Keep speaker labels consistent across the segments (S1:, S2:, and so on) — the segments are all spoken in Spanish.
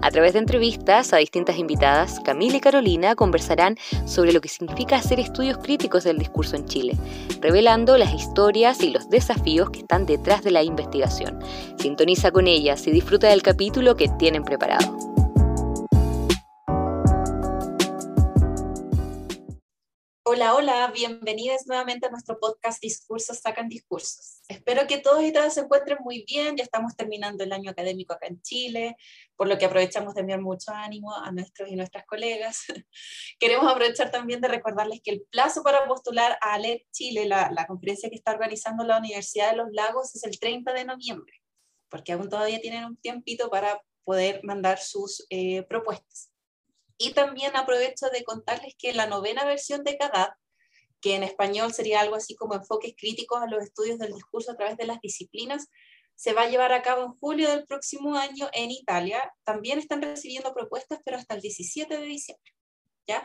S1: A través de entrevistas a distintas invitadas, Camila y Carolina conversarán sobre lo que significa hacer estudios críticos del discurso en Chile, revelando las historias y los desafíos que están detrás de la investigación. Sintoniza con ellas y disfruta del capítulo que tienen preparado.
S2: Hola, hola, bienvenidos nuevamente a nuestro podcast Discursos Sacan Discursos. Espero que todos y todas se encuentren muy bien, ya estamos terminando el año académico acá en Chile, por lo que aprovechamos de enviar mucho ánimo a nuestros y nuestras colegas. Queremos aprovechar también de recordarles que el plazo para postular a ALEP Chile, la, la conferencia que está organizando la Universidad de los Lagos, es el 30 de noviembre, porque aún todavía tienen un tiempito para poder mandar sus eh, propuestas. Y también aprovecho de contarles que la novena versión de CADAT, que en español sería algo así como enfoques críticos a los estudios del discurso a través de las disciplinas, se va a llevar a cabo en julio del próximo año en Italia. También están recibiendo propuestas, pero hasta el 17 de diciembre. ¿Ya?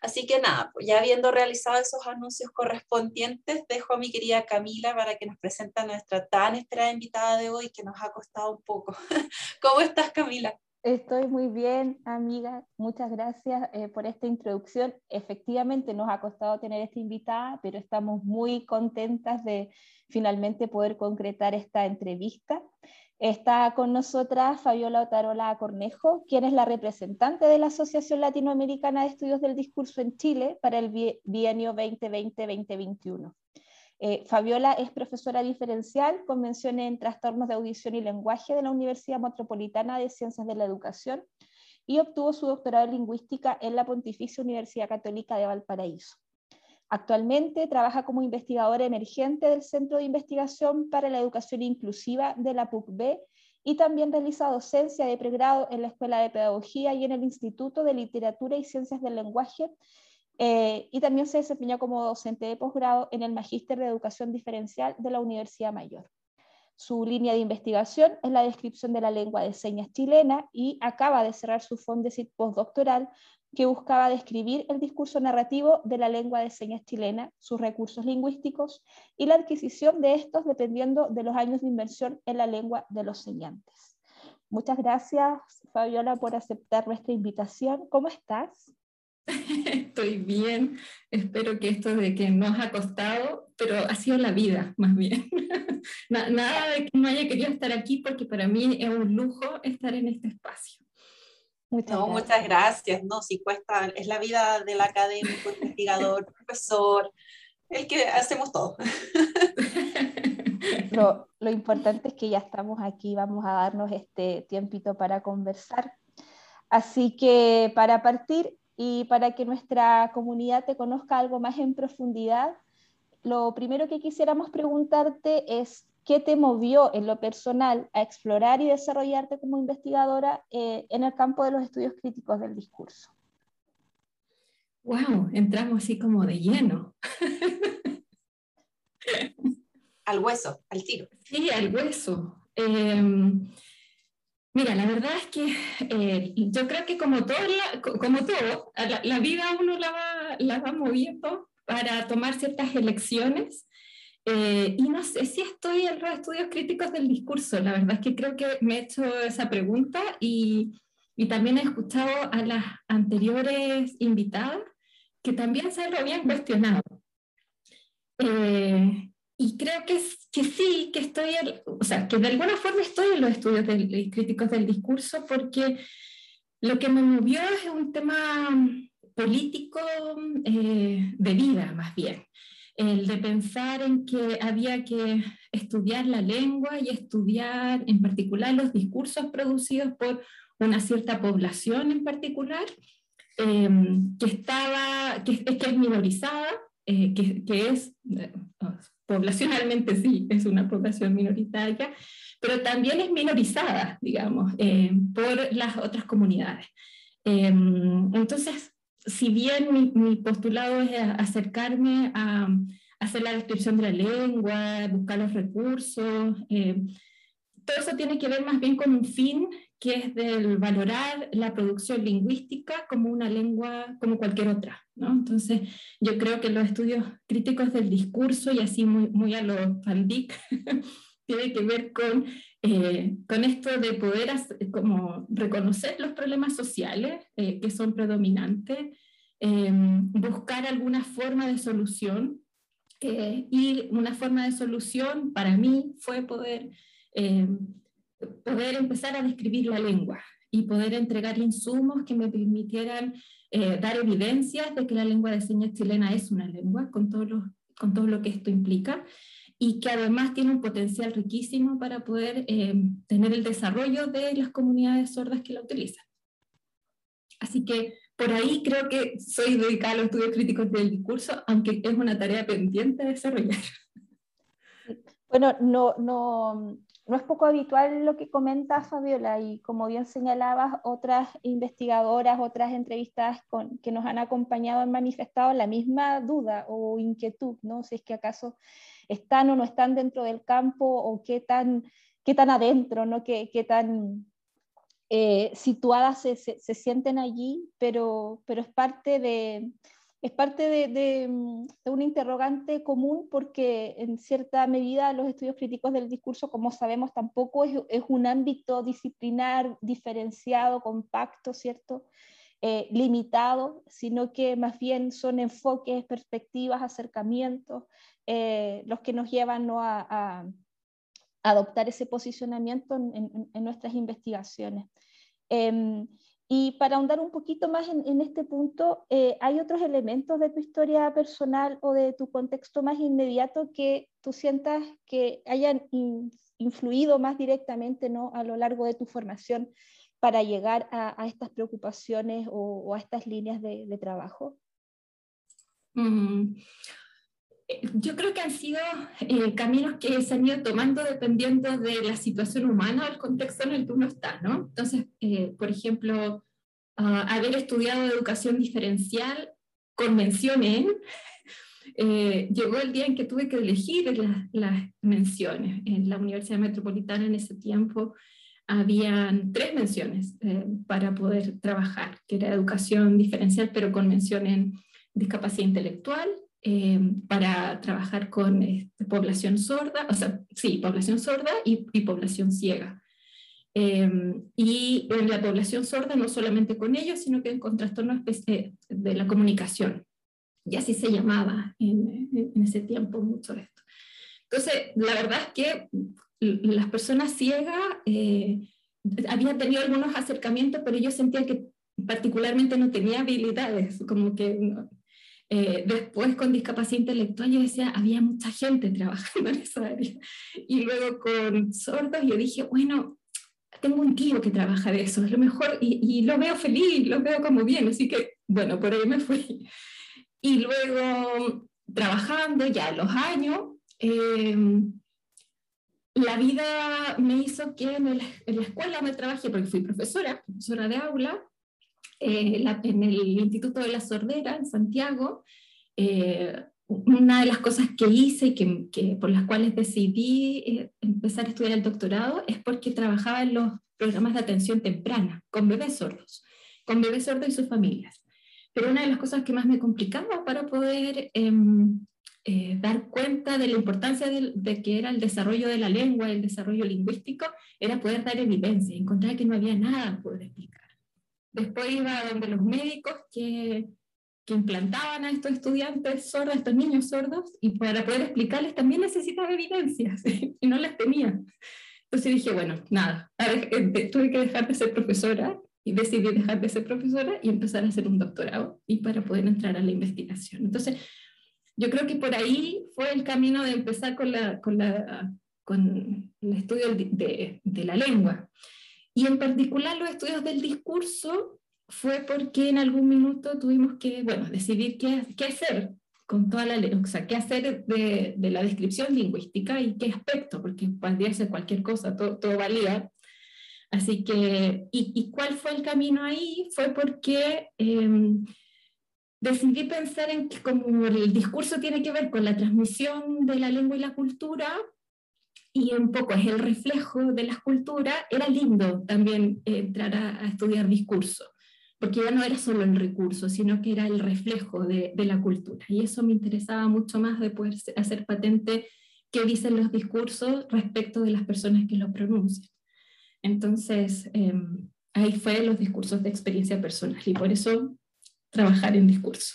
S2: Así que nada, pues ya habiendo realizado esos anuncios correspondientes, dejo a mi querida Camila para que nos presente a nuestra tan esperada invitada de hoy que nos ha costado un poco. ¿Cómo estás, Camila?
S3: Estoy muy bien, amiga. Muchas gracias eh, por esta introducción. Efectivamente, nos ha costado tener esta invitada, pero estamos muy contentas de finalmente poder concretar esta entrevista. Está con nosotras Fabiola Otarola Cornejo, quien es la representante de la Asociación Latinoamericana de Estudios del Discurso en Chile para el bienio 2020-2021. Eh, Fabiola es profesora diferencial con menciones en trastornos de audición y lenguaje de la Universidad Metropolitana de Ciencias de la Educación y obtuvo su doctorado en lingüística en la Pontificia Universidad Católica de Valparaíso. Actualmente trabaja como investigadora emergente del Centro de Investigación para la Educación Inclusiva de la PUCB y también realiza docencia de pregrado en la Escuela de Pedagogía y en el Instituto de Literatura y Ciencias del Lenguaje eh, y también se desempeñó como docente de posgrado en el Magíster de Educación Diferencial de la Universidad Mayor. Su línea de investigación es la descripción de la lengua de señas chilena y acaba de cerrar su Fondesit postdoctoral que buscaba describir el discurso narrativo de la lengua de señas chilena, sus recursos lingüísticos y la adquisición de estos dependiendo de los años de inversión en la lengua de los señantes. Muchas gracias, Fabiola, por aceptar nuestra invitación. ¿Cómo estás?
S4: Estoy bien, espero que esto de que nos ha costado, pero ha sido la vida más bien. Nada de que no haya querido estar aquí porque para mí es un lujo estar en este espacio.
S2: Muchas, gracias. muchas gracias. No, si cuesta, es la vida del académico, investigador, profesor, el que hacemos todo.
S3: Lo, lo importante es que ya estamos aquí, vamos a darnos este tiempito para conversar. Así que para partir, y para que nuestra comunidad te conozca algo más en profundidad, lo primero que quisiéramos preguntarte es qué te movió en lo personal a explorar y desarrollarte como investigadora eh, en el campo de los estudios críticos del discurso.
S4: Wow, entramos así como de lleno.
S2: al hueso, al tiro.
S4: Sí, al hueso. Eh, Mira, la verdad es que eh, yo creo que como todo, la, como todo la, vida uno la va, la va moviendo para tomar ciertas elecciones. Eh, y no sé si estoy en los estudios críticos del discurso. La verdad es que creo que me he hecho esa pregunta y, y también he escuchado a las anteriores invitadas que también se lo habían cuestionado. Eh, y creo que, que sí, que estoy, o sea, que de alguna forma estoy en los estudios del, críticos del discurso porque lo que me movió es un tema político eh, de vida, más bien. El de pensar en que había que estudiar la lengua y estudiar en particular los discursos producidos por una cierta población en particular, eh, que, estaba, que, que es minorizada, eh, que, es, poblacionalmente sí, es una población minoritaria, pero también es minorizada, digamos, eh, por las otras comunidades. Em, entonces, si bien mi, postulado es acercarme a, hacer la descripción de la lengua, buscar los recursos. Eh, todo eso tiene que ver más bien con un fin que es del valorar la producción lingüística como una lengua como cualquier otra. ¿no? Entonces, yo creo que los estudios críticos del discurso, y así muy, muy a lo Van tiene que ver con, eh, con esto de poder como reconocer los problemas sociales eh, que son predominantes, eh, buscar alguna forma de solución. y una forma de solución para mí fue poder poder empezar a describir la lengua y poder entregar insumos que me permitieran eh, dar evidencias de que la lengua de señas chilena es una lengua, con todo, con todo lo que esto implica, y que además tiene un potencial riquísimo para poder eh, tener el desarrollo de las comunidades sordas que la utilizan. Así que por ahí creo que soy dedicada a los estudios críticos del discurso, aunque es una tarea pendiente de desarrollar.
S3: Bueno, no, no, no es poco habitual lo que comenta Fabiola y como bien señalabas, otras investigadoras, otras entrevistas con, que nos han acompañado han manifestado la misma duda o inquietud, ¿no? Si es que acaso están o no están dentro del campo o qué tan, qué tan adentro, ¿no? Qué, qué tan eh, situadas se, se, sienten allí, pero, pero es parte de, es parte de, mm, de, un interrogante común porque en cierta medida los estudios críticos del discurso, como sabemos, tampoco es, un ámbito disciplinar diferenciado, compacto, ¿cierto? Eh, limitado, sino que más bien son enfoques, perspectivas, acercamientos eh, los que nos llevan a, adoptar ese posicionamiento en, nuestras investigaciones. Eh, y para ahondar un poquito más en, este punto, eh, ¿hay otros elementos de tu historia personal o de tu contexto más inmediato que tú sientas que hayan influido más directamente ¿no? a lo largo de tu formación para llegar a, estas preocupaciones o, a estas líneas de, trabajo?
S4: Mm, yo creo que han sido eh, caminos que se han ido tomando dependiendo de la situación humana o el contexto en el que uno está, ¿no? Entonces, eh, por ejemplo, uh, haber estudiado educación diferencial con mención en, llegó el día en que tuve que elegir las menciones. En la Universidad Metropolitana en ese tiempo habían tres menciones para poder trabajar, que era educación diferencial, pero con mención en discapacidad intelectual, eh, para trabajar con este, población sorda, o sea, sí, población sorda y, población ciega. Eh, y en la población sorda no solamente con ellos, sino que con trastornos eh, de la comunicación. Y así se llamaba en, en ese tiempo mucho esto. Entonces, la verdad es que las personas ciegas habían tenido algunos acercamientos, pero yo sentía que particularmente no tenía habilidades, como que eh, después con discapacidad intelectual yo decía, había mucha gente trabajando en esa área. Y luego con sordos yo dije, bueno, tengo un tío que trabaja de eso, es lo mejor, y, y, lo veo feliz, lo veo como bien, así que bueno, por ahí me fui. Y luego trabajando ya los años, em, la vida me hizo que en, en, la escuela me trabajé, porque fui profesora, profesora de aula, eh, en el Instituto de la Sordera en Santiago, eh, una de las cosas que hice y que, por las cuales decidí eh, empezar a estudiar el doctorado es porque trabajaba en los programas de atención temprana con bebés sordos, con bebés sordos y sus familias. Pero una de las cosas que más me complicaba para poder em, dar cuenta de la importancia de, de, que era el desarrollo de la lengua, el desarrollo lingüístico, era poder dar evidencia, encontrar que no había nada que poder explicar. Después iba donde los médicos que, que implantaban a estos estudiantes sordos, estos niños sordos, y para poder explicarles también necesitaba evidencias, y no las tenía. Entonces dije, bueno, nada, tuve que dejar de ser profesora y decidí dejar de ser profesora y empezar a hacer un doctorado y para poder entrar a la investigación. Entonces, yo creo que por ahí fue el camino de empezar con, la, con, la, con el estudio de, de la lengua. Y en particular los estudios del discurso fue porque en algún minuto tuvimos que, bueno, decidir qué, qué hacer con toda la o sea, qué hacer de, de, la descripción lingüística y qué aspecto, porque podría ser cualquier cosa, todo, todo valía. Así que, y, y, cuál fue el camino ahí? Fue porque eh, decidí pensar en que como el discurso tiene que ver con la transmisión de la lengua y la cultura, y un poco es el reflejo de las culturas, era lindo también entrar a, estudiar discurso, porque ya no era solo el recurso, sino que era el reflejo de, de, la cultura. Y eso me interesaba mucho más de poder hacer patente qué dicen los discursos respecto de las personas que los pronuncian. Entonces, em, ahí fue los discursos de experiencia personal y por eso trabajar en discurso.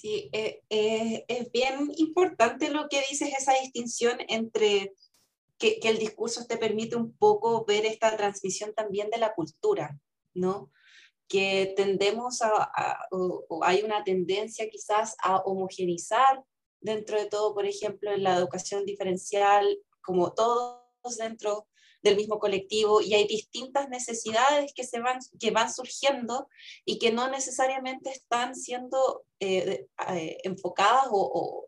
S2: Sí, eh, eh, es bien importante lo que dices, esa distinción entre que, el discurso te permite un poco ver esta transmisión también de la cultura, ¿no? Que tendemos a, o, hay una tendencia quizás a homogenizar dentro de todo, por ejemplo, en la educación diferencial, como todos dentro del mismo colectivo y hay distintas necesidades que, se van, que van surgiendo y que no necesariamente están siendo eh, eh, enfocadas o,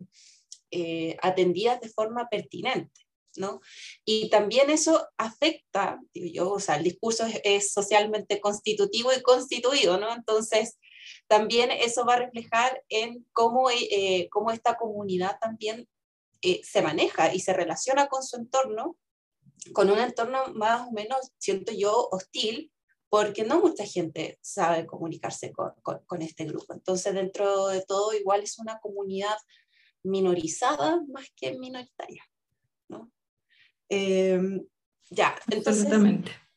S2: eh, atendidas de forma pertinente. ¿no? Y también eso afecta, yo, o sea, el discurso es, socialmente constitutivo y constituido, ¿no? Entonces, también eso va a reflejar en cómo, cómo esta comunidad también se maneja y se relaciona con su entorno con un entorno más o menos, siento yo, hostil, porque no mucha gente sabe comunicarse con, con, este grupo. Entonces, dentro de todo, igual es una comunidad minorizada más que minoritaria. ¿no? Em, ya, entonces...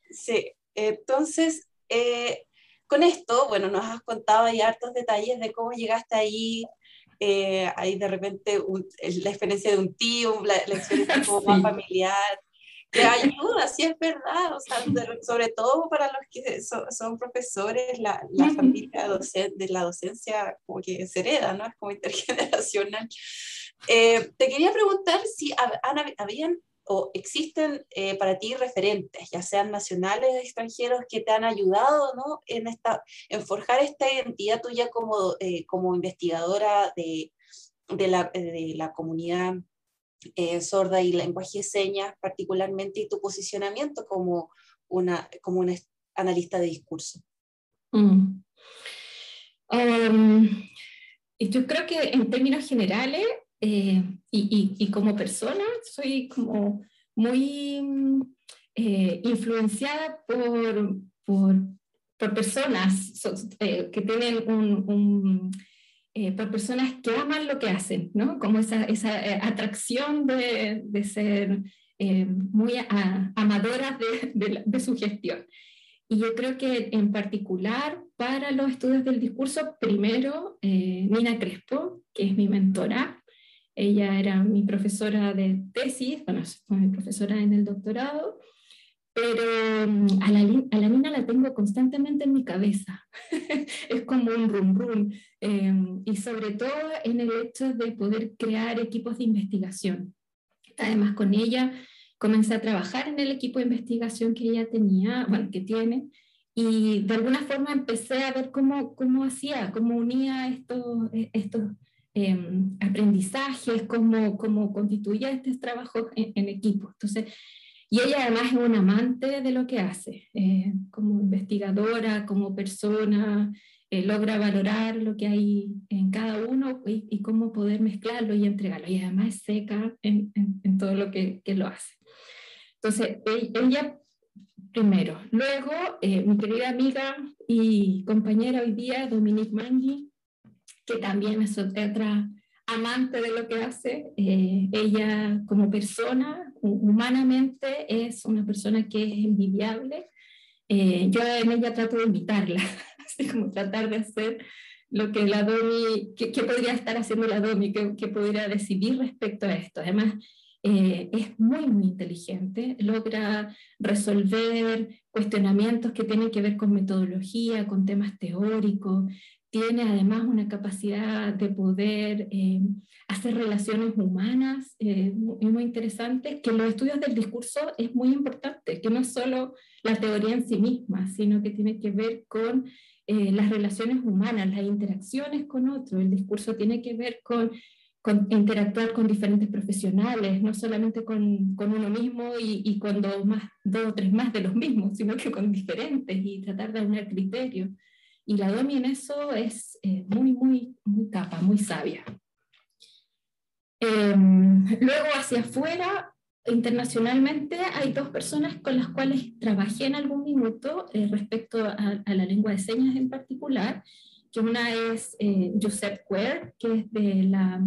S2: Sí, entonces, eh, con esto, bueno, nos has contado ahí hartos detalles de cómo llegaste ahí, eh, ahí de repente la experiencia de un tío, la, experiencia como más familiar, que ayuda, sí es verdad, o sea, sobre todo para los que son, profesores, la, la familia de la docencia como que se hereda, ¿no? Es como intergeneracional. Eh, te quería preguntar si habían o existen eh, para ti referentes, ya sean nacionales o extranjeros, que te han ayudado ¿no? en, esta, en forjar esta identidad tuya como, eh, como investigadora de, de, la, de la comunidad eh, sorda y lenguaje de señas particularmente y tu posicionamiento como una, como una analista de discurso?
S4: Mm. Um, yo creo que en términos generales eh, y, y, como persona soy como muy eh, influenciada por, por, por personas que tienen un eh, por personas que aman lo que hacen, ¿no? Como esa, esa eh, atracción de, de ser eh, muy amadoras de, de, su gestión. Y yo creo que en particular para los estudios del discurso, primero Nina Crespo, que es mi mentora, ella era mi profesora de tesis, bueno, fue mi profesora en el doctorado, pero mm, a la, a la niña la tengo constantemente en mi cabeza. es como un rum rum. Em, y sobre todo en el hecho de poder crear equipos de investigación. Además, con ella comencé a trabajar en el equipo de investigación que ella tenía, bueno, que tiene, y de alguna forma empecé a ver cómo, cómo hacía, cómo unía estos, estos em, aprendizajes, cómo, cómo constituía estos trabajos en, en equipo. Entonces, y ella además es una amante de lo que hace, eh, como investigadora, como persona, eh, logra valorar lo que hay en cada uno y, cómo poder mezclarlo y entregarlo. Y además es seca en, en, todo lo que, que, lo hace. Entonces, e, ella primero. Luego, eh, mi querida amiga y compañera hoy día, Dominique Mangui, que también es otra amante de lo que hace. ella como persona humanamente es una persona que es envidiable. Eh, yo en ella trato de invitarla, así como tratar de hacer lo que la Domi, que, podría estar haciendo la Domi, que, podría decidir respecto a esto. Además, eh, es muy, muy inteligente, logra resolver cuestionamientos que tienen que ver con metodología, con temas teóricos, tiene además una capacidad de poder eh, hacer relaciones humanas eh, muy, interesantes, que los estudios del discurso es muy importante, que no es solo la teoría en sí misma, sino que tiene que ver con eh, las relaciones humanas, las interacciones con otros. El discurso tiene que ver con, interactuar con diferentes profesionales, no solamente con, uno mismo y, con dos, más, dos o tres más de los mismos, sino que con diferentes y tratar de unir criterios. Y la Domi en eso es eh, muy, muy, muy capa, muy sabia. Em, luego hacia afuera, internacionalmente, hay dos personas con las cuales trabajé en algún minuto eh, respecto a, la lengua de señas en particular, que una es eh, Josep Quer, que es de la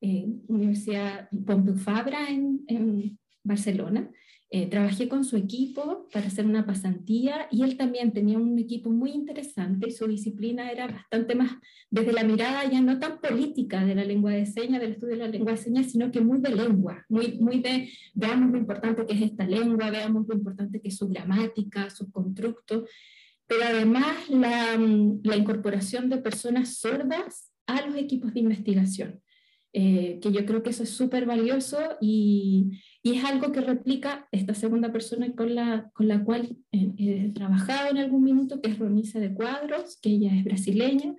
S4: eh, Universidad Pompeu Fabra en, en Barcelona, eh, trabajé con su equipo para hacer una pasantía y él también tenía un equipo muy interesante y su disciplina era bastante más desde la mirada ya no tan política de la lengua de señas, del estudio de la lengua de señas, sino que muy de lengua, muy, muy de veamos lo importante que es esta lengua, veamos lo importante que es su gramática, su constructo, pero además la, la incorporación de personas sordas a los equipos de investigación. Eh, que yo creo que eso es súper valioso y, y, es algo que replica esta segunda persona con la, con la cual he trabajado en algún minuto, que es Ronice de Cuadros, que ella es brasileña,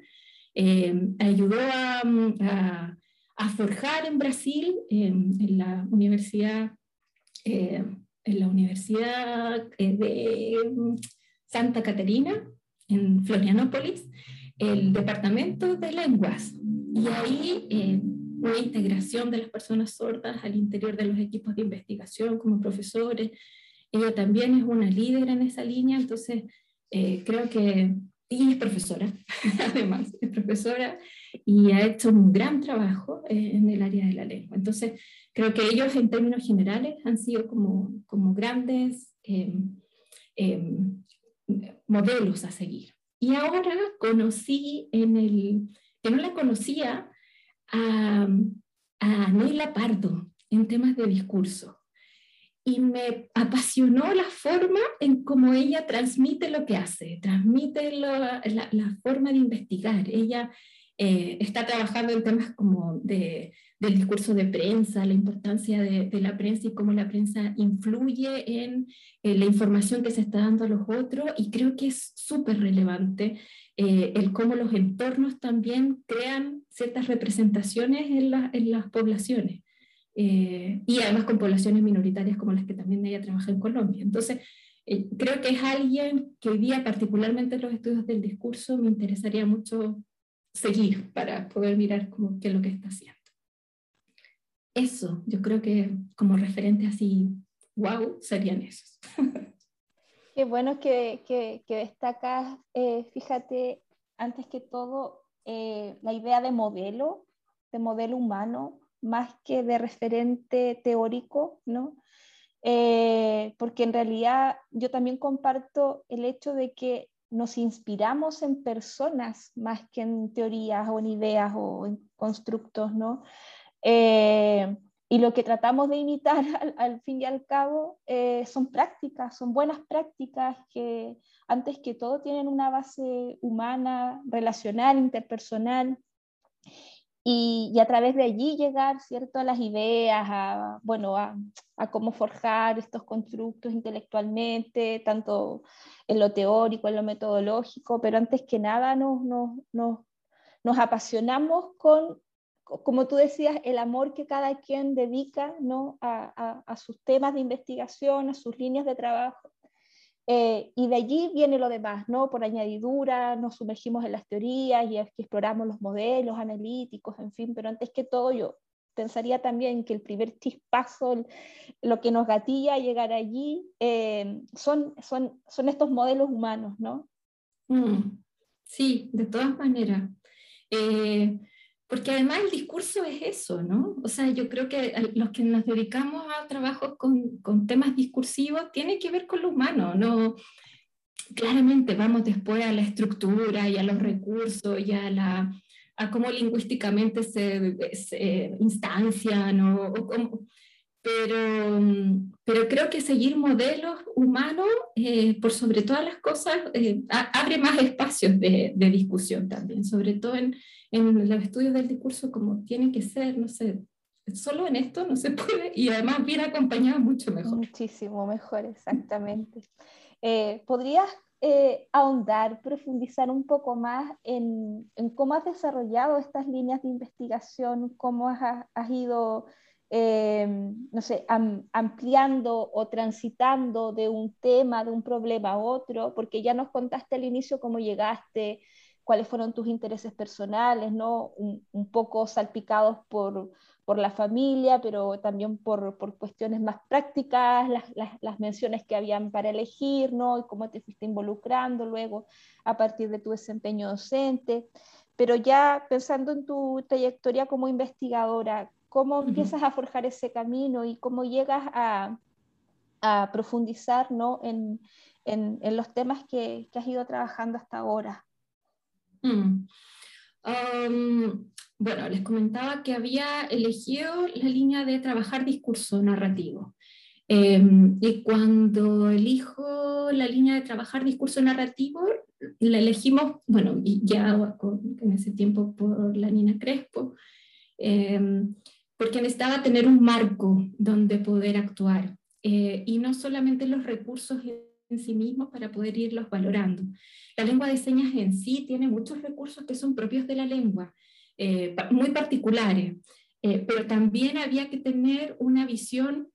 S4: eh, ayudó a, a, a, forjar en Brasil, en la universidad, eh, en la universidad de Santa Caterina, en Florianópolis, el departamento de lenguas. Y ahí una integración de las personas sordas al interior de los equipos de investigación como profesores. Ella también es una líder en esa línea, entonces eh, creo que, y es profesora, además, es profesora y ha hecho un gran trabajo eh, en el área de la lengua. Entonces, creo que ellos en términos generales han sido como, como grandes em, em, modelos a seguir. Y ahora conocí en el, que no la conocía, a, a Neila Pardo en temas de discurso y me apasionó la forma en cómo ella transmite lo que hace, transmite la, forma de investigar. Ella eh, está trabajando en temas como de, del discurso de prensa, la importancia de, la prensa y cómo la prensa influye en, en, la información que se está dando a los otros y creo que es súper relevante eh, el cómo los entornos también crean ciertas representaciones en, en las poblaciones. Eh, y además con poblaciones minoritarias como las que también ella trabaja en Colombia. Entonces, eh, creo que es alguien que hoy día, particularmente en los estudios del discurso, me interesaría mucho seguir para poder mirar cómo, qué es lo que está haciendo. Eso, yo creo que como referente así, wow, serían esos.
S3: Bueno que, que, destacas, eh, fíjate, antes que todo, eh, la idea de modelo, de modelo humano, más que de referente teórico, ¿no? Eh, porque en realidad yo también comparto el hecho de que nos inspiramos en personas más que en teorías o en ideas o en constructos, ¿no? Y lo que tratamos de imitar al, fin y al cabo eh, son prácticas, son buenas prácticas que antes que todo tienen una base humana, relacional, interpersonal. Y, a través de allí llegar ¿cierto? a las ideas, a, bueno, a, cómo forjar estos constructos intelectualmente, tanto en lo teórico, en lo metodológico, pero antes que nada nos, nos, nos, nos apasionamos con como tú decías, el amor que cada quien dedica ¿no? a, a, sus temas de investigación, a sus líneas de trabajo. Eh, y de allí viene lo demás, ¿no? Por añadidura, nos sumergimos en las teorías y exploramos los modelos analíticos, en fin, pero antes que todo yo pensaría también que el primer chispazo, lo que nos gatilla llegar allí, eh, son, son, son estos modelos humanos, ¿no?
S4: Mm, sí, de todas maneras. Eh, porque además el discurso es eso, ¿no? O sea, yo creo que los que nos dedicamos a trabajos con, con temas discursivos tiene que ver con lo humano, ¿no? Claramente vamos después a la estructura y a los recursos y a, la, a cómo lingüísticamente se, se instancian o, o pero, pero creo que seguir modelos humanos, eh, por sobre todas las cosas, eh, abre más espacios de, de, discusión también, sobre todo en, en los estudios del discurso como tiene que ser, no sé, solo en esto no se puede y además bien acompañado mucho mejor.
S3: Muchísimo mejor, exactamente. Eh, ¿Podrías eh, ahondar, profundizar un poco más en, en, cómo has desarrollado estas líneas de investigación, cómo has, has ido, eh, no sé, am, ampliando o transitando de un tema, de un problema a otro, porque ya nos contaste al inicio cómo llegaste cuáles fueron tus intereses personales, ¿no? Un, poco salpicados por, por, la familia, pero también por, por cuestiones más prácticas, las, las, menciones que habían para elegir, ¿no? Y cómo te fuiste involucrando luego a partir de tu desempeño docente. Pero ya pensando en tu trayectoria como investigadora, ¿cómo empiezas a forjar ese camino y cómo llegas a, a profundizar ¿no? en, en, en, los temas que, que has ido trabajando hasta ahora?
S4: Mm. bueno, les comentaba que había elegido la línea de trabajar discurso narrativo. Em, y cuando elijo la línea de trabajar discurso narrativo, la elegimos, bueno, ya en ese tiempo por la Nina Crespo, em, porque necesitaba tener un marco donde poder actuar. Eh, y no solamente los recursos en sí mismos para poder irlos valorando. La lengua de señas en sí tiene muchos recursos que son propios de la lengua, eh, muy particulares, eh, pero también había que tener una visión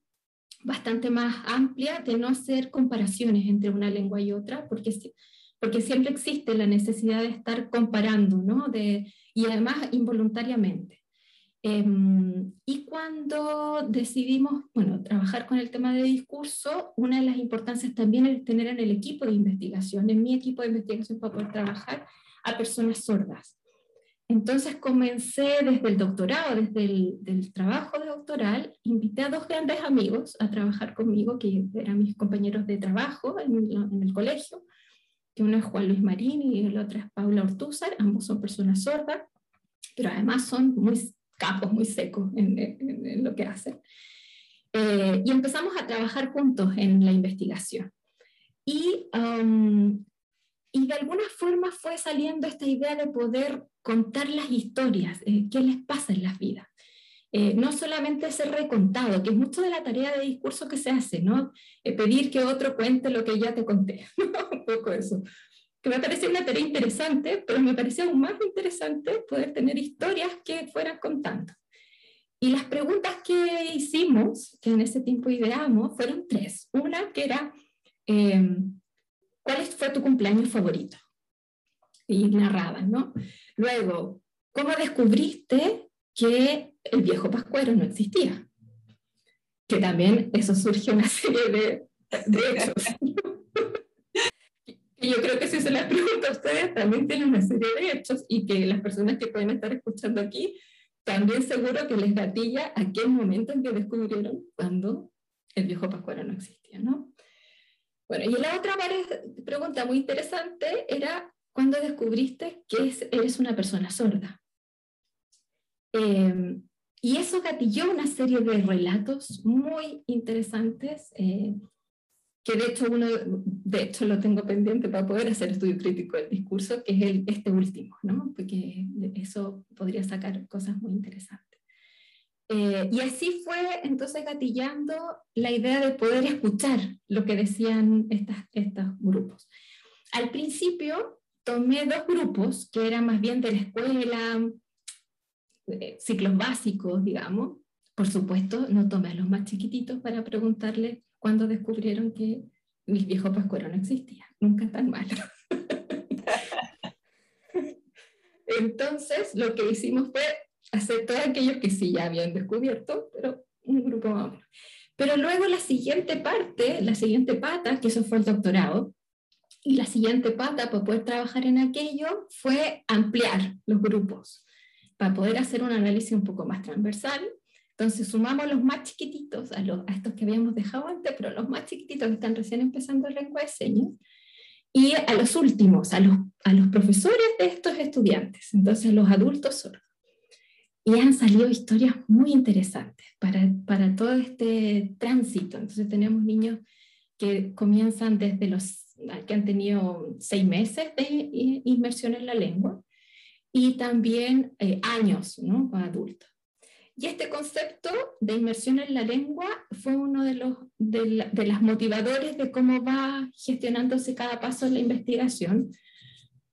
S4: bastante más amplia de no hacer comparaciones entre una lengua y otra, porque, porque siempre existe la necesidad de estar comparando, ¿no? De, y además involuntariamente. Em, y cuando decidimos, bueno, trabajar con el tema de discurso, una de las importancias también es tener en el equipo de investigación, en mi equipo de investigación para poder trabajar a personas sordas. Entonces comencé desde el doctorado, desde el trabajo de doctoral, invité a dos grandes amigos a trabajar conmigo, que eran mis compañeros de trabajo en, en el colegio, que uno es Juan Luis Marín y el otro es Paula Ortúzar, ambos son personas sordas, pero además son muy capos muy secos en, lo que hacen. Eh, y empezamos a trabajar juntos en la investigación. Y, um, y de alguna forma fue saliendo esta idea de poder contar las historias, eh, qué les pasa en las vidas. Eh, no solamente ser recontado, que es mucho de la tarea de discurso que se hace, ¿no? pedir que otro cuente lo que ya te conté, un poco eso que me parecía una tarea interesante, pero me parecía aún más interesante poder tener historias que fueran contando. Y las preguntas que hicimos, que en ese tiempo ideamos, fueron tres. Una que era, em, ¿cuál fue tu cumpleaños favorito? Y narraban, ¿no? Luego, ¿cómo descubriste que el viejo Pascuero no existía? Que también eso surge una serie de, de hechos. Yo creo que si se les pregunta a ustedes, también tienen una serie de hechos y que las personas que pueden estar escuchando aquí, también seguro que les gatilla aquel momento en que descubrieron cuando el viejo Pascuero no existía, ¿no? Bueno, y la otra pregunta muy interesante era cuando descubriste que eres una persona sorda. Eh, y eso gatilló una serie de relatos muy interesantes eh, que de hecho, uno, de hecho lo tengo pendiente para poder hacer estudio crítico del discurso, que es el, este último, ¿no? porque eso podría sacar cosas muy interesantes. Eh, y así fue entonces gatillando la idea de poder escuchar lo que decían estas, estos grupos. Al principio tomé dos grupos que eran más bien de la escuela, eh, ciclos básicos, digamos. Por supuesto, no tomé a los más chiquititos para preguntarles cuando descubrieron que mi viejo Pascuero no existía, nunca tan malo. Entonces, lo que hicimos fue hacer todos aquellos que sí ya habían descubierto, pero un grupo más o menos. Pero luego la siguiente parte, la siguiente pata, que eso fue el doctorado, y la siguiente pata para poder trabajar en aquello fue ampliar los grupos, para poder hacer un análisis un poco más transversal entonces sumamos los más chiquititos, a, los, a estos que habíamos dejado antes, pero los más chiquititos que están recién empezando lengua de señas, y a los últimos, a los, a los profesores de estos estudiantes, entonces los adultos sordos. Y han salido historias muy interesantes para, para todo este tránsito. Entonces tenemos niños que comienzan desde los que han tenido seis meses de inmersión en la lengua y también eh, años ¿no? adultos. Y este concepto de inmersión en la lengua fue uno de los de, las motivadores de cómo va gestionándose cada paso en la investigación,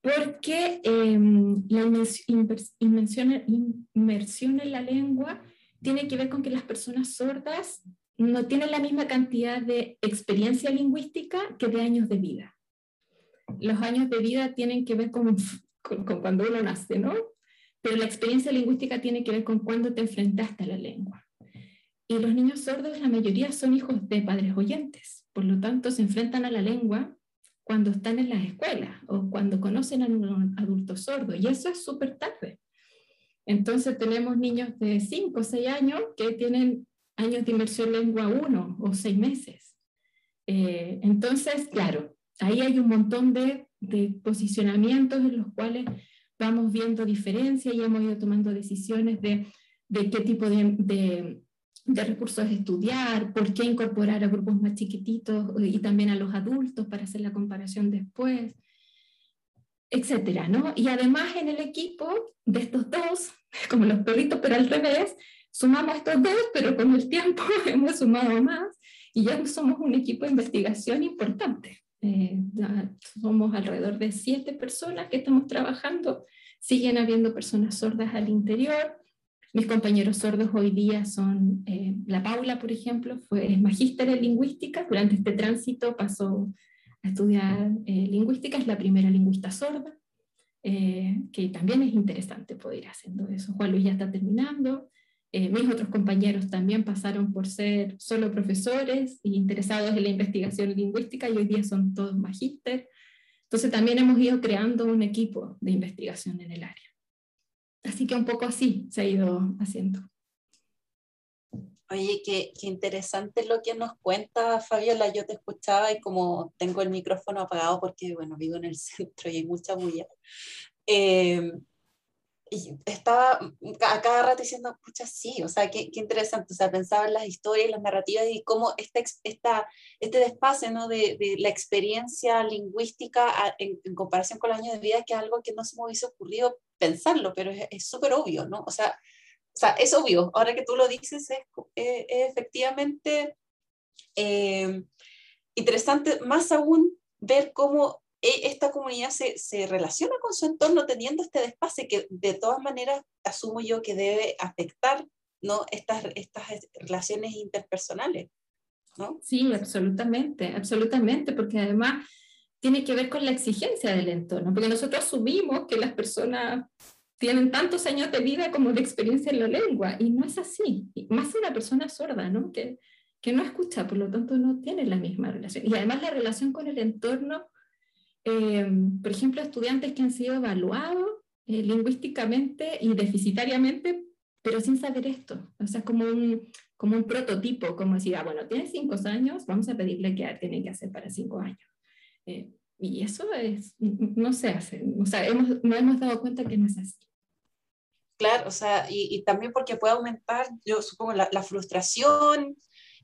S4: porque em, la inmersión, en la lengua tiene que ver con que las personas sordas no tienen la misma cantidad de experiencia lingüística que de años de vida. Los años de vida tienen que ver con con, cuando uno nace, ¿no? Pero la experiencia lingüística tiene que ver con cuando te enfrentaste a la lengua. Y los niños sordos, la mayoría son hijos de padres oyentes, por lo tanto se enfrentan a la lengua cuando están en las escuelas o cuando conocen a un adulto sordo, y eso es súper tarde. Entonces tenemos niños de 5 o 6 años que tienen años de inmersión lengua 1 o 6 meses. Eh, entonces, claro, ahí hay un montón de, posicionamientos en los cuales vamos viendo diferencias y hemos ido tomando decisiones de, de qué tipo de, de, de, recursos estudiar, por qué incorporar a grupos más chiquititos y también a los adultos para hacer la comparación después etcétera, ¿no? Y además en el equipo de estos dos, como los perritos, pero al revés, sumamos estos dos, pero con el tiempo hemos sumado más y ya somos un equipo de investigación importante. Eh, somos alrededor de siete personas que estamos trabajando. Siguen habiendo personas sordas al interior. Mis compañeros sordos hoy día son, eh, la Paula, por ejemplo, fue magíster en lingüística. Durante este tránsito pasó a estudiar eh, lingüística, es la primera lingüista sorda, eh, que también es interesante poder ir haciendo eso. Juan Luis ya está terminando. Eh, mis otros compañeros también pasaron por ser solo profesores y interesados en la investigación lingüística y hoy día son todos magíster. Entonces también hemos ido creando un equipo de investigación en el área. Así que un poco así se ha ido haciendo.
S2: Oye, qué, qué, interesante lo que nos cuenta Fabiola. Yo te escuchaba y como tengo el micrófono apagado porque, bueno, vivo en el centro y hay mucha bulla. Eh, y estaba a cada rato diciendo, escucha, sí, o sea, qué, qué, interesante. O sea, pensaba en las historias, las narrativas y cómo esta, esta, este ¿no? de, de, la experiencia lingüística en, comparación con los años de vida, que es algo que no se me hubiese ocurrido pensarlo, pero es súper obvio, ¿no? O sea, o sea, es obvio, ahora que tú lo dices, es, es, efectivamente eh, interesante, más aún ver cómo esta comunidad se, se, relaciona con su entorno teniendo este despacio que de todas maneras asumo yo que debe afectar ¿no? estas, estas relaciones interpersonales. ¿no?
S4: Sí, absolutamente, absolutamente, porque además tiene que ver con la exigencia del entorno, porque nosotros asumimos que las personas tienen tantos años de vida como de experiencia en la lengua, y no es así. Más una persona sorda, ¿no? Que, que no escucha, por lo tanto no tiene la misma relación. Y además la relación con el entorno, eh, por ejemplo, estudiantes que han sido evaluados eh, lingüísticamente y deficitariamente, pero sin saber esto. O sea, como un, como un prototipo, como decir, ah, bueno, tiene cinco años, vamos a pedirle qué tiene que hacer para cinco años. Eh, y eso es, no se hace, o sea, hemos, no hemos dado cuenta que no es así.
S2: Claro, o sea, y, y también porque puede aumentar, yo supongo, la, la frustración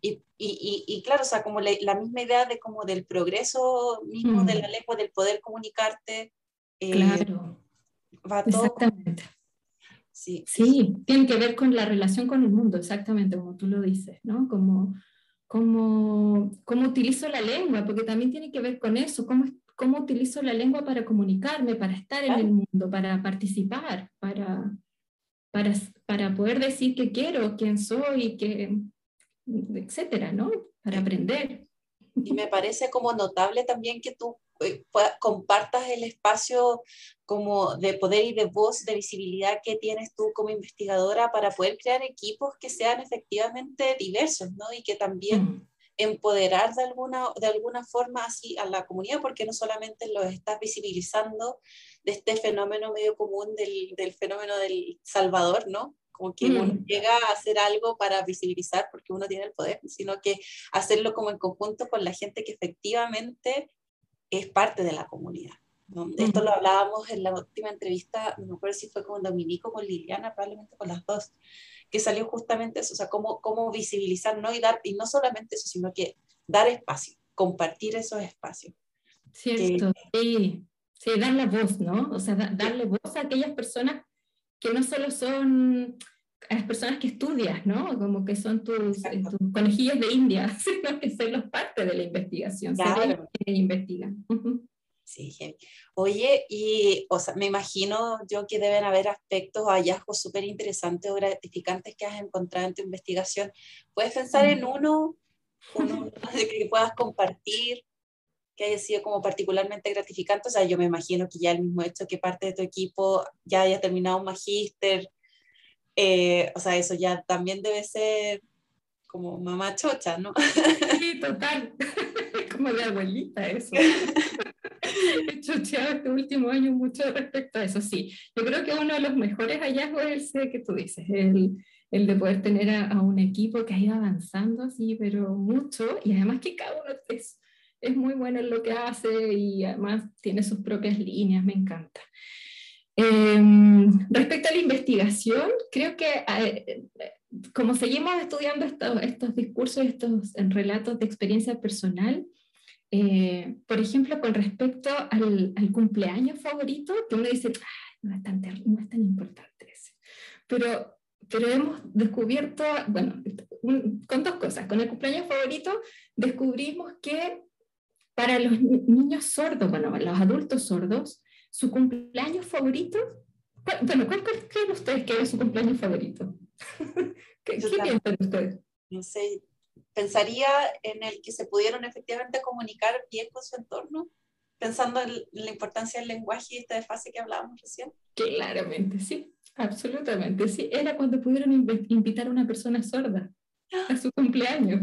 S2: y, y, y, claro, o sea, como le, la misma idea de como del progreso mismo mm. de la lengua, del poder comunicarte.
S4: Eh, claro. Va todo exactamente. Sí. sí, tiene que ver con la relación con el mundo, exactamente como tú lo dices, ¿no? Como, como, cómo utilizo la lengua, porque también tiene que ver con eso, cómo, cómo utilizo la lengua para comunicarme, para estar claro. en el mundo, para participar, para, para, para poder decir que quiero, quién soy, que, etcétera, ¿no? Para aprender.
S2: Y me parece como notable también que tú eh, compartas el espacio como de poder y de voz, de visibilidad que tienes tú como investigadora para poder crear equipos que sean efectivamente diversos, ¿no? Y que también mm. empoderar de alguna, de alguna forma así a la comunidad, porque no solamente los estás visibilizando de este fenómeno medio común del, del fenómeno del Salvador, ¿no? Como que mm. uno llega a hacer algo para visibilizar porque uno tiene el poder, sino que hacerlo como en conjunto con la gente que efectivamente es parte de la comunidad. ¿no? Esto lo hablábamos en la última entrevista, no me acuerdo si fue con Dominico o con Liliana, probablemente con las dos, que salió justamente eso, o sea, cómo, cómo visibilizar, ¿no? Y, dar, y no solamente eso, sino que dar espacio, compartir esos espacios.
S4: Cierto, que, sí, sí, dar la voz, ¿no? O sea, da, darle voz a aquellas personas que no solo son las personas que estudias, ¿no? Como que son tus, eh, tus conejillos de India, sino que son los parte de la investigación, claro. investigan.
S2: Sí, oye, y o sea, me imagino yo que deben haber aspectos o hallazgos súper interesantes o gratificantes que has encontrado en tu investigación. ¿Puedes pensar en uno, uno que puedas compartir? Que haya sido como particularmente gratificante? O sea, yo me imagino que ya el mismo hecho que parte de tu equipo ya haya terminado un magíster, eh, o sea, eso ya también debe ser como mamá chocha, ¿no?
S4: Sí, total. como de abuelita eso. He chocheado este último año mucho respecto a eso, sí. Yo creo que uno de los mejores hallazgos es el que tú dices, el, el de poder tener a, un equipo que ha ido avanzando así, pero mucho, y además que cada uno es, es muy bueno en lo que hace y además tiene sus propias líneas, me encanta. Em, respecto a la investigación, creo que como seguimos estudiando estos, estos discursos, estos relatos de experiencia personal, eh, por ejemplo, con respecto al, al, cumpleaños favorito, que uno dice, no, es tan, no es tan importante ese. Pero, pero hemos descubierto, bueno, con dos cosas. Con el cumpleaños favorito descubrimos que para los niños sordos, bueno, los adultos sordos, su cumpleaños favorito, bueno, ¿cuál, creen ustedes que es su cumpleaños favorito? ¿Qué, ¿qué piensan ustedes?
S2: No sé, pensaría en el que se pudieron efectivamente comunicar bien con su entorno, pensando en la importancia del lenguaje y esta fase que hablábamos recién.
S4: Claramente, sí, absolutamente, sí. Era cuando pudieron invitar a una persona sorda a su cumpleaños.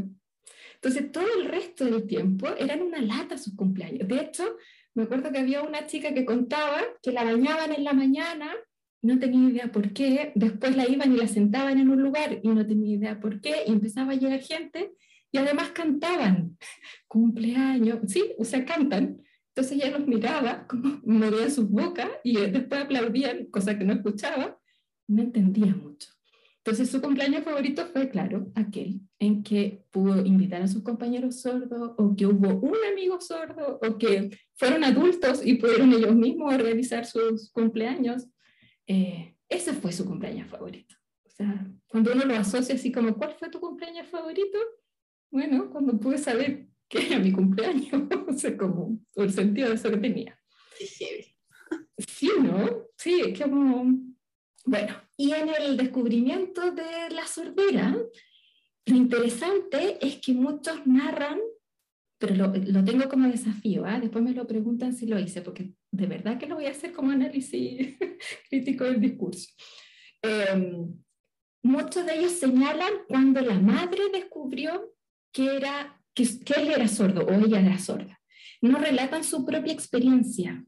S4: Entonces, todo el resto del tiempo eran una lata sus cumpleaños. De hecho, me acuerdo que había una chica que contaba que la bañaban en la mañana no tenía idea por qué, después la iban y la sentaban en un lugar y no tenía idea por qué, y empezaba a llegar gente y además cantaban, cumpleaños, sí, o sea, cantan. Entonces ella los miraba, como movían sus bocas y después aplaudían, cosa que no escuchaba, no entendía mucho. Entonces su cumpleaños favorito fue, claro, aquel en que pudo invitar a sus compañeros sordos o que hubo un amigo sordo o que fueron adultos y pudieron ellos mismos organizar sus cumpleaños eh, ese fue su cumpleaños favorito. O sea, cuando uno lo asocia así como, ¿cuál fue tu cumpleaños favorito? Bueno, cuando pude saber que era mi cumpleaños, o sea, como el sentido de eso que tenía. Sí, ¿no? Sí, como... Bueno, y en el descubrimiento de la sordera, lo interesante es que muchos narran pero lo, tengo como desafío, ¿eh? después me lo preguntan si lo hice, porque de verdad que lo voy a hacer como análisis crítico del discurso. Eh, muchos de ellos señalan cuando la madre descubrió que, era, que él era sordo o ella era sorda. No relatan su propia experiencia,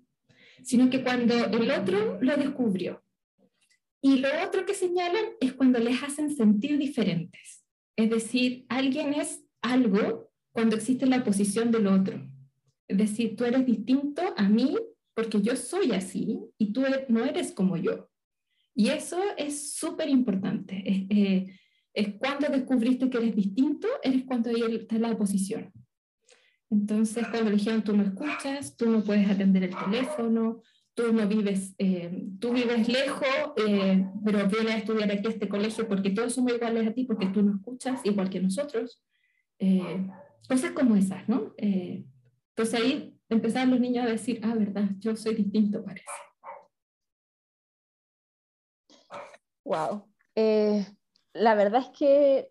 S4: sino que cuando el otro lo descubrió. Y lo otro que señalan es cuando les hacen sentir diferentes. Es decir, alguien es algo cuando existe la posición del otro. Es decir, tú eres distinto a mí porque yo soy así y tú e-, no eres como yo. Y eso es súper importante. Es, eh, es, cuando descubriste que eres distinto, eres cuando está la oposición. Entonces, cuando dijeron, tú no escuchas, tú no puedes atender el teléfono, tú no vives, eh, tú vives lejos, eh, pero vienes a estudiar aquí a este colegio porque todos somos iguales a ti, porque tú no escuchas igual que nosotros. Eh, cosas como esas, ¿no? Eh, entonces ahí empezaron los niños a decir, ah, verdad, yo soy distinto, parece.
S3: Wow. Eh, la verdad es que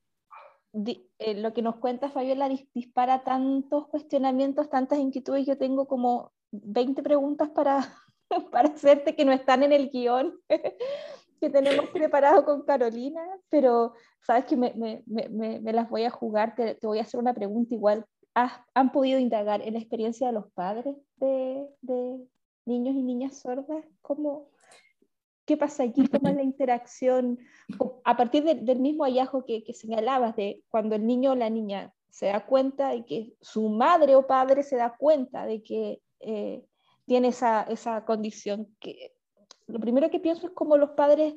S3: eh, lo que nos cuenta Fabiola dispara tantos cuestionamientos, tantas inquietudes. Yo tengo como 20 preguntas para, para hacerte que no están en el guion que tenemos preparado con Carolina, pero sabes que me, me, me, me las voy a jugar, te, te, voy a hacer una pregunta igual. ¿Han podido indagar en la experiencia de los padres de, de niños y niñas sordas? ¿Cómo, ¿Qué pasa aquí? ¿Cómo es la interacción? A partir de, del mismo hallazgo que, que, señalabas, de cuando el niño o la niña se da cuenta de que su madre o padre se da cuenta de que eh, tiene esa, esa condición, que lo primero que pienso es cómo los padres,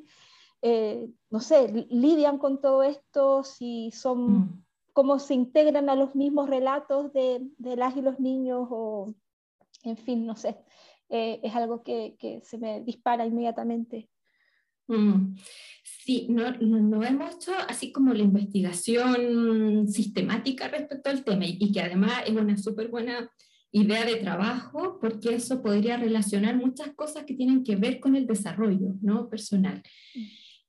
S3: eh, no sé, lidian con todo esto, si son, mm. cómo se integran a los mismos relatos de, de, las y los niños, o en fin, no sé, eh, es algo que, que, se me dispara inmediatamente.
S4: Mm. Sí, no, no, hemos hecho así como la investigación sistemática respecto al tema y, y que además es una súper buena idea de trabajo, porque eso podría relacionar muchas cosas que tienen que ver con el desarrollo ¿no? personal.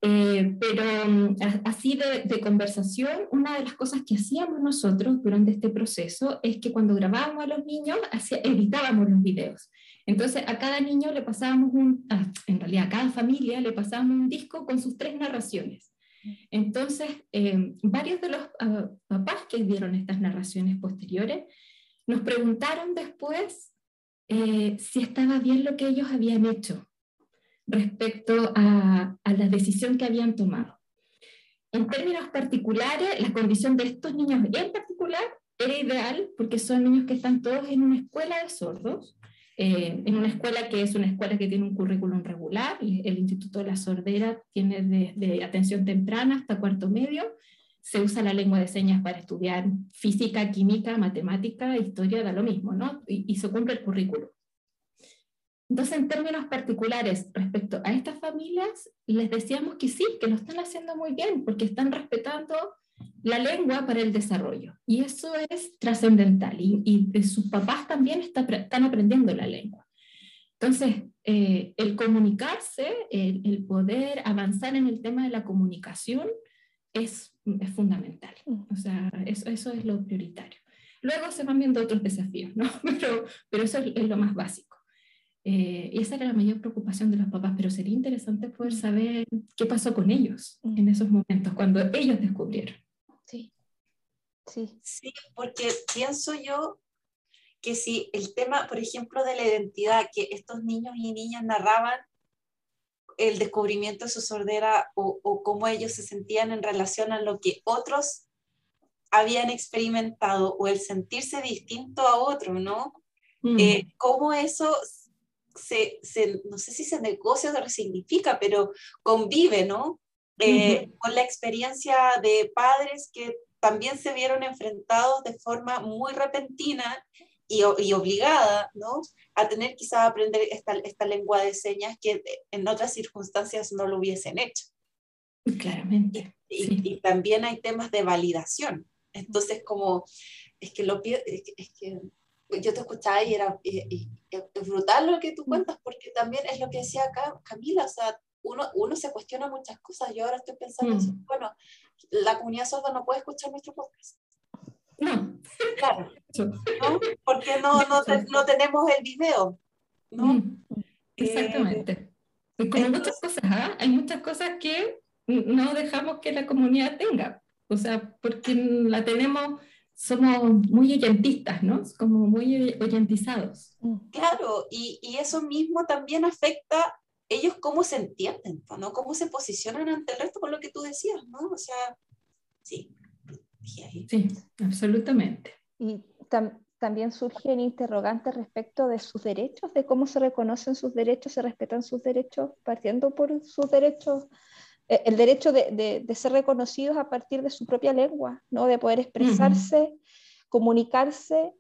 S4: Eh, pero mm, así de, conversación, una de las cosas que hacíamos nosotros durante este proceso es que cuando grabábamos a los niños, editábamos los videos. Entonces a cada niño le pasábamos un, ah, en realidad a cada familia le pasábamos un disco con sus tres narraciones. Entonces, eh, varios de los ah, papás que dieron estas narraciones posteriores nos preguntaron después eh, si estaba bien lo que ellos habían hecho respecto a, la decisión que habían tomado. En términos particulares, la condición de estos niños en particular era ideal porque son niños que están todos en una escuela de sordos, eh, en una escuela que es una escuela que tiene un currículum regular, el Instituto de la Sordera tiene desde atención temprana hasta cuarto medio, se usa la lengua de señas para estudiar física, química, matemática, historia, da lo mismo, ¿no? Y, y se cumple el currículum. Entonces, en términos particulares respecto a estas familias, les decíamos que sí, que lo están haciendo muy bien, porque están respetando la lengua para el desarrollo. Y eso es trascendental. Y, sus papás también están aprendiendo la lengua. Entonces, eh, el comunicarse, el, poder avanzar en el tema de la comunicación es, es fundamental. O sea, eso, eso, es lo prioritario. Luego se van viendo otros desafíos, ¿no? Pero, pero eso es lo más básico. Eh, y esa era la mayor preocupación de los papás, pero sería interesante poder saber qué pasó con ellos en esos momentos, cuando ellos descubrieron.
S3: Sí, sí.
S2: Sí, porque pienso yo que si el tema, por ejemplo, de la identidad, que estos niños y niñas narraban el descubrimiento de su sordera o, o cómo ellos se sentían en relación a lo que otros habían experimentado o el sentirse distinto a otro, ¿no? Mm. Eh, cómo eso se, no sé si se negocia o se resignifica, pero convive, ¿no? Eh, con la experiencia de padres que también se vieron enfrentados de forma muy repentina y, y obligada, ¿no? A tener quizás aprender esta, esta lengua de señas que en otras circunstancias no lo hubiesen hecho.
S4: Claramente.
S2: Y, y, también hay temas de validación. Entonces, como, es que lo es que yo te escuchaba y era brutal lo que tú cuentas, porque también es lo que decía acá Camila, o sea, uno, uno se cuestiona muchas cosas. Yo ahora estoy pensando, mm. bueno, la comunidad sorda no puede escuchar nuestro podcast.
S4: No.
S2: Claro. ¿no? Porque no, no, no, tenemos el video. ¿no? Mm.
S4: Exactamente. y como muchas cosas, ¿ah? hay muchas cosas que no dejamos que la comunidad tenga. O sea, porque la tenemos somos muy oyentistas, ¿no? Como muy oyentizados.
S2: Mm. Claro, y, y, eso mismo también afecta ellos cómo se entienden, ¿no? Cómo se posicionan ante el resto, con lo que tú decías, ¿no? O sea, sí.
S4: Sí, absolutamente.
S3: Y también surgen interrogantes respecto de sus derechos, de cómo se reconocen sus derechos, se respetan sus derechos, partiendo por sus derechos eh, el derecho de, ser reconocidos a partir de su propia lengua, ¿no? de poder expresarse, comunicarse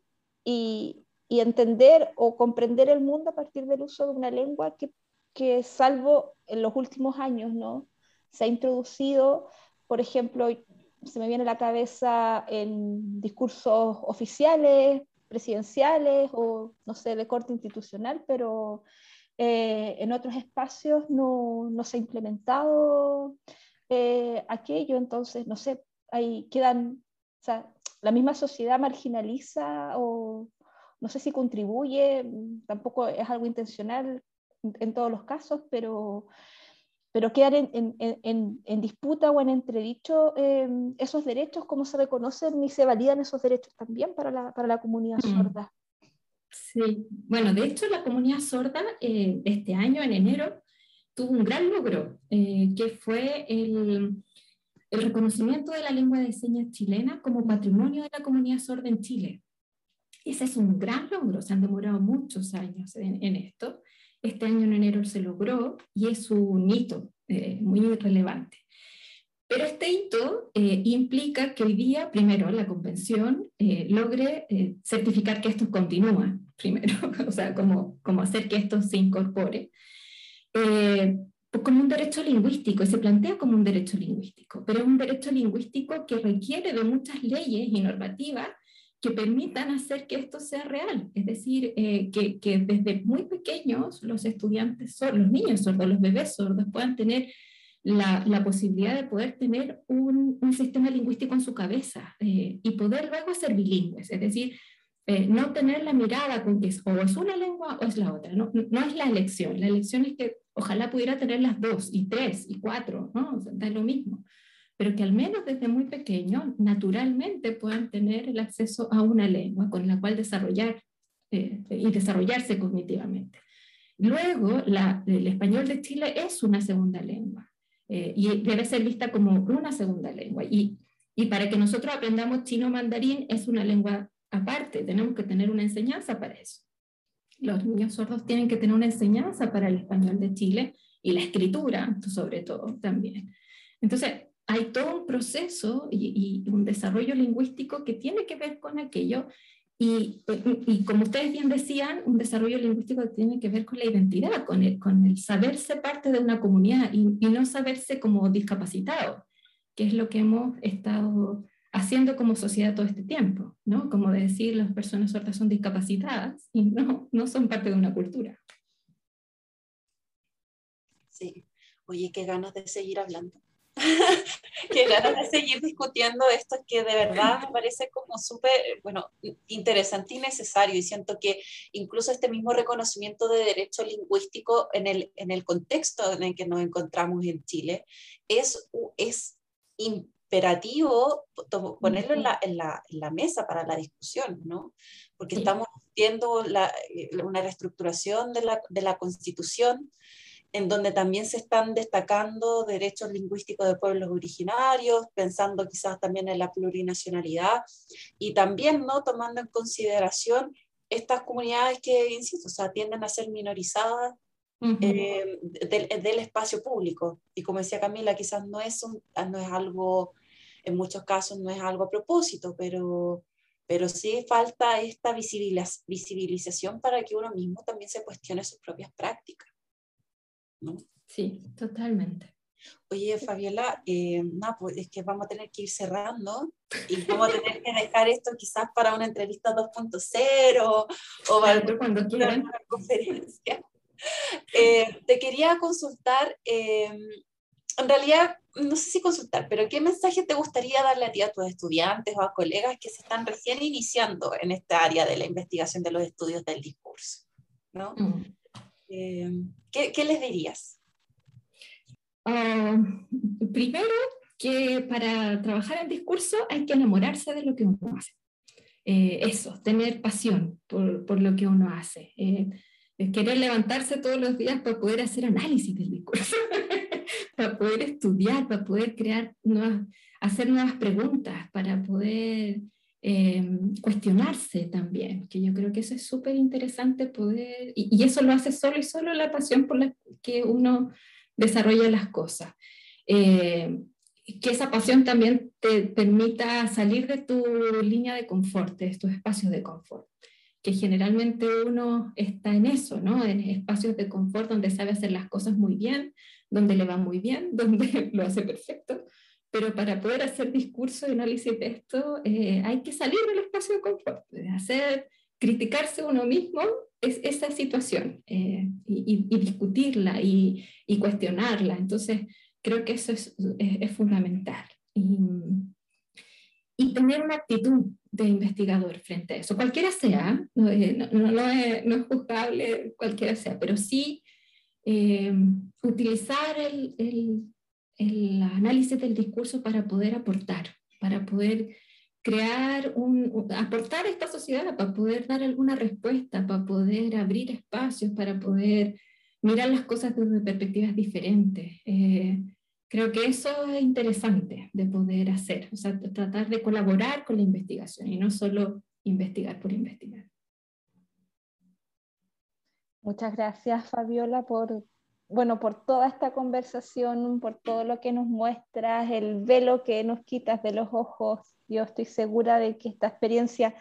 S3: y, entender o comprender el mundo a partir del uso de una lengua que, que, salvo en los últimos años, ¿no? se ha introducido, por ejemplo, se me viene a la cabeza en discursos oficiales, presidenciales o, no sé, de corte institucional, pero eh, en otros espacios no, no se ha implementado eh, aquello, entonces, no sé, ahí quedan, o sea, la misma sociedad marginaliza o no sé si contribuye, tampoco es algo intencional en todos los casos, pero, pero quedan en, en, en, disputa o en entredicho eh, esos derechos, cómo se reconocen y se validan esos derechos también para la, para la comunidad mm. sorda.
S4: Sí, bueno, de hecho la comunidad sorda eh, este año, en enero, tuvo un gran logro, eh, que fue el, el, reconocimiento de la lengua de señas chilena como patrimonio de la comunidad sorda en Chile. Ese es un gran logro, se han demorado muchos años en, en esto. Este año en enero se logró y es un hito eh, muy relevante. Pero este hito eh, implica que hoy día, primero, la convención eh, logre certificar que esto continúa, primero, o sea, como, hacer que esto se incorpore, como un derecho lingüístico, y se plantea como un derecho lingüístico, pero es un derecho lingüístico que requiere de muchas leyes y normativas que permitan hacer que esto sea real. Es decir, que, que, desde muy pequeños los estudiantes los niños sordos, los bebés sordos puedan tener la, posibilidad de poder tener un, sistema lingüístico en su cabeza eh, y poder luego ser bilingües, es decir, eh, no tener la mirada con que es, o es una lengua o es la otra, no, no es la elección, la elección es que ojalá pudiera tener las dos y tres y cuatro, ¿no? O sea, lo mismo, pero que al menos desde muy pequeño naturalmente puedan tener el acceso a una lengua con la cual desarrollar eh, y desarrollarse cognitivamente. Luego, el español de Chile es una segunda lengua eh, y debe ser vista como una segunda lengua. Y, y para que nosotros aprendamos chino mandarín es una lengua aparte, tenemos que tener una enseñanza para eso. Los niños sordos tienen que tener una enseñanza para el español de Chile y la escritura, sobre todo, también. Entonces, hay todo un proceso y, y, un desarrollo lingüístico que tiene que ver con aquello. Y, y, como ustedes bien decían, un desarrollo lingüístico tiene que ver con la identidad, con el, con el saberse parte de una comunidad y, y no saberse como discapacitado, que es lo que hemos estado haciendo como sociedad todo este tiempo, ¿no? Como decir, las personas sordas son discapacitadas y no, no son parte de una cultura.
S2: Sí, oye, qué ganas de seguir hablando. Qué ganas de seguir discutiendo esto que de verdad me parece como súper, bueno, interesante y necesario. Y siento que incluso este mismo reconocimiento de derecho lingüístico en el, en el contexto en el que nos encontramos en Chile es, es imperativo ponerlo en la, en, la, en la, mesa para la discusión, ¿no? Porque estamos viendo la, eh, una reestructuración de la, de la Constitución en donde también se están destacando derechos lingüísticos de pueblos originarios, pensando quizás también en la plurinacionalidad y también no tomando en consideración estas comunidades que, insisto, o sea, tienden a ser minorizadas Uh -huh. eh, del, del, espacio público. Y como decía Camila, quizás no es, un, no es algo en muchos casos no es algo a propósito, pero, pero sí falta esta visibilización para que uno mismo también se cuestione sus propias prácticas. ¿No?
S4: Sí, totalmente.
S2: Oye, Fabiola, eh, no, pues es que vamos a tener que ir cerrando y vamos a tener que dejar esto quizás para una entrevista 2.0 o para
S4: cuando quieran.
S2: una conferencia. Eh, te quería consultar, eh, en realidad, no sé si consultar, pero ¿qué mensaje te gustaría darle a ti, a tus estudiantes o a colegas que se están recién iniciando en esta área de la investigación de los estudios del discurso? ¿no? Mm. Eh, ¿qué, ¿qué, les dirías?
S4: Uh, primero, que para trabajar en discurso hay que enamorarse de lo que uno hace. Eh, eso, tener pasión por, por, lo que uno hace. Eh, querer levantarse todos los días para poder hacer análisis del discurso. para poder estudiar, para poder crear nuevas, hacer nuevas preguntas, para poder eh, cuestionarse también, que yo creo que eso es súper interesante poder, y, eso lo hace solo y solo la pasión por la que uno desarrolla las cosas. Eh, que esa pasión también te permita salir de tu línea de confort, de tus espacios de confort que generalmente uno está en eso, ¿no? En espacios de confort donde sabe hacer las cosas muy bien, donde le va muy bien, donde lo hace perfecto, pero para poder hacer discurso y análisis de esto eh, hay que salir del espacio de confort, hacer, criticarse uno mismo es esa situación eh, y, y, discutirla y, y, cuestionarla. Entonces, creo que eso es, es, es fundamental. Y, y tener una actitud de investigador frente a eso, cualquiera sea, no, no, no, es, no es, juzgable cualquiera sea, pero sí eh, utilizar el, el, el, análisis del discurso para poder aportar, para poder crear un, aportar a esta sociedad, para poder dar alguna respuesta, para poder abrir espacios, para poder mirar las cosas desde perspectivas diferentes. Eh, Creo que eso es interesante de poder hacer, o sea, tratar de colaborar con la investigación y no solo investigar por investigar.
S3: Muchas gracias, Fabiola, por, bueno, por toda esta conversación, por todo lo que nos muestras, el velo que nos quitas de los ojos. Yo estoy segura de que esta experiencia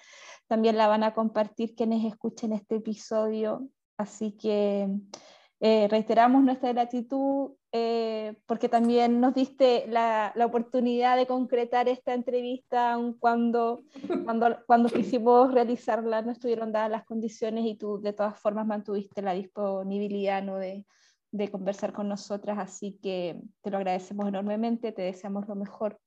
S3: también la van a compartir quienes escuchen este episodio. Así que eh, reiteramos nuestra gratitud eh, porque también nos diste la, la, oportunidad de concretar esta entrevista cuando, cuando, cuando quisimos realizarla, no estuvieron dadas las condiciones y tú de todas formas mantuviste la disponibilidad ¿no? de, de conversar con nosotras, así que te lo agradecemos enormemente, te deseamos lo mejor.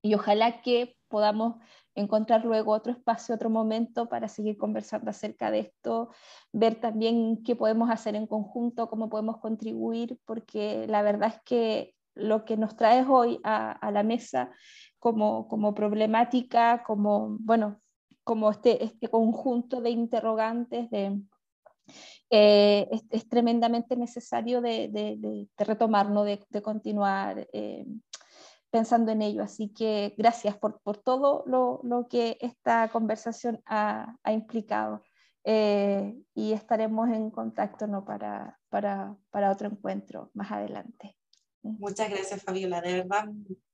S3: Y ojalá que podamos encontrar luego otro espacio, otro momento para seguir conversando acerca de esto, ver también qué podemos hacer en conjunto, cómo podemos contribuir, porque la verdad es que lo que nos traes hoy a, la mesa como, como problemática, como, bueno, como este, este conjunto de interrogantes, de, eh, es, tremendamente necesario de, de, de, retomar, ¿no? de, continuar eh, pensando en ello. Así que gracias por, por todo lo, lo, que esta conversación ha, ha implicado. Eh, y estaremos en contacto ¿no? para, para, para otro encuentro más adelante.
S2: Muchas gracias, Fabiola. De verdad,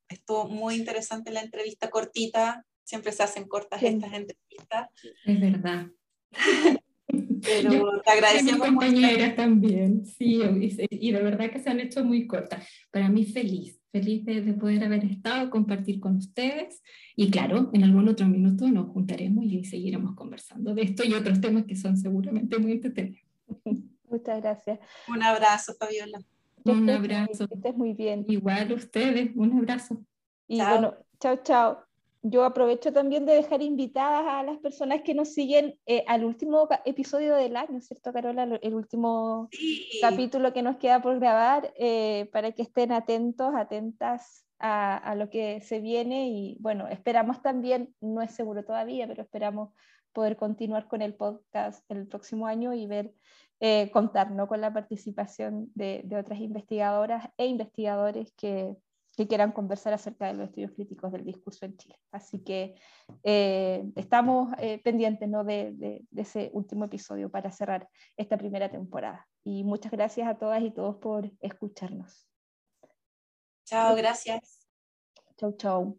S2: estuvo muy interesante la entrevista cortita. Siempre se hacen cortas estas entrevistas.
S4: Es verdad.
S2: Pero te agradecemos.
S4: compañeras también, sí, y de verdad que se han hecho muy cortas. Para mí feliz, feliz de, poder haber estado, compartir con ustedes y claro, en algún otro minuto nos juntaremos y seguiremos conversando de esto y otros temas que son seguramente muy entretenidos.
S3: Muchas gracias.
S2: Un abrazo, Fabiola.
S4: Un abrazo.
S3: Que estés muy bien.
S4: Igual ustedes, un abrazo.
S3: Y bueno, chao, chao yo aprovecho también de dejar invitadas a las personas que nos siguen eh, al último episodio del año, ¿cierto, Carola? El último capítulo que nos queda por grabar, eh, para que estén atentos, atentas a, a, lo que se viene. Y bueno, esperamos también, no es seguro todavía, pero esperamos poder continuar con el podcast el próximo año y ver, eh, contar ¿no? con la participación de, de otras investigadoras e investigadores que que quieran conversar acerca de los estudios críticos del discurso en Chile. Así que eh, estamos eh, pendientes ¿no? de, de, ese último episodio para cerrar esta primera temporada. Y muchas gracias a todas y todos por escucharnos.
S2: Chao, gracias.
S3: Chau, chau.